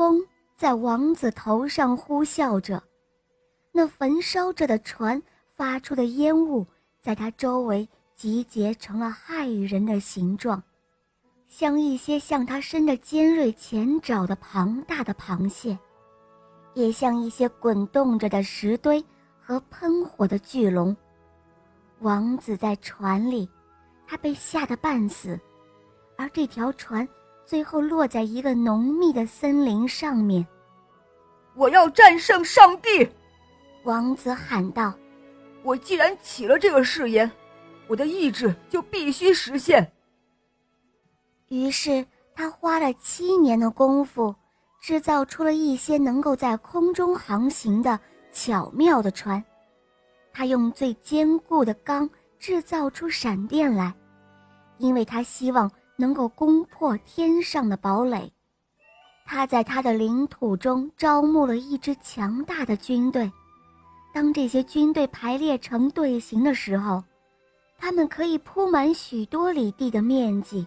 风在王子头上呼啸着，那焚烧着的船发出的烟雾，在他周围集结成了骇人的形状，像一些向他伸着尖锐前爪的庞大的螃蟹，也像一些滚动着的石堆和喷火的巨龙。王子在船里，他被吓得半死，而这条船。最后落在一个浓密的森林上面。我要战胜上帝！王子喊道：“我既然起了这个誓言，我的意志就必须实现。”于是他花了七年的功夫，制造出了一些能够在空中航行的巧妙的船。他用最坚固的钢制造出闪电来，因为他希望。能够攻破天上的堡垒，他在他的领土中招募了一支强大的军队。当这些军队排列成队形的时候，他们可以铺满许多里地的面积。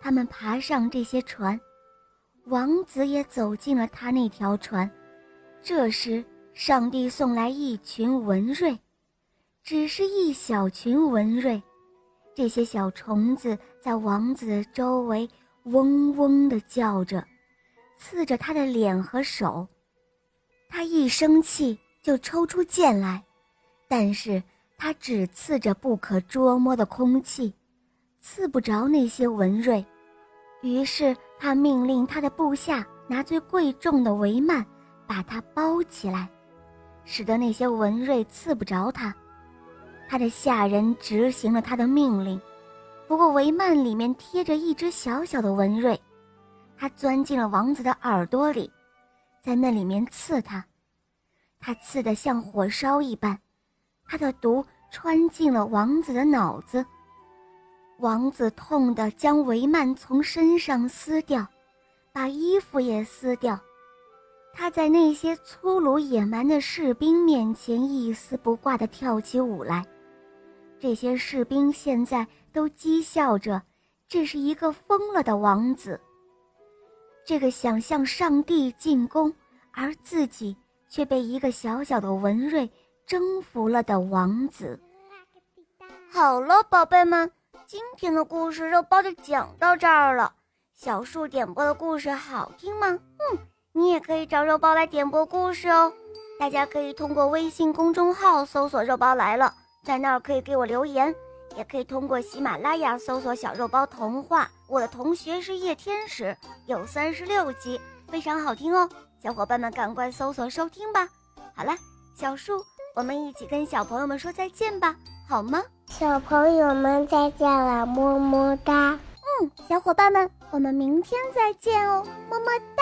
他们爬上这些船，王子也走进了他那条船。这时，上帝送来一群文瑞，只是一小群文瑞。这些小虫子在王子周围嗡嗡地叫着，刺着他的脸和手。他一生气就抽出剑来，但是他只刺着不可捉摸的空气，刺不着那些文瑞。于是他命令他的部下拿最贵重的帷幔，把它包起来，使得那些文瑞刺不着他。他的下人执行了他的命令，不过帷幔里面贴着一只小小的文瑞，他钻进了王子的耳朵里，在那里面刺他，他刺得像火烧一般，他的毒穿进了王子的脑子，王子痛得将帷幔从身上撕掉，把衣服也撕掉，他在那些粗鲁野蛮的士兵面前一丝不挂地跳起舞来。这些士兵现在都讥笑着，这是一个疯了的王子。这个想向上帝进攻，而自己却被一个小小的文瑞征服了的王子。好了，宝贝们，今天的故事肉包就讲到这儿了。小树点播的故事好听吗？嗯，你也可以找肉包来点播故事哦。大家可以通过微信公众号搜索“肉包来了”。在那儿可以给我留言，也可以通过喜马拉雅搜索“小肉包童话”。我的同学是夜天使，有三十六集，非常好听哦，小伙伴们赶快搜索收听吧。好了，小树，我们一起跟小朋友们说再见吧，好吗？小朋友们再见了，么么哒。嗯，小伙伴们，我们明天再见哦，么么哒。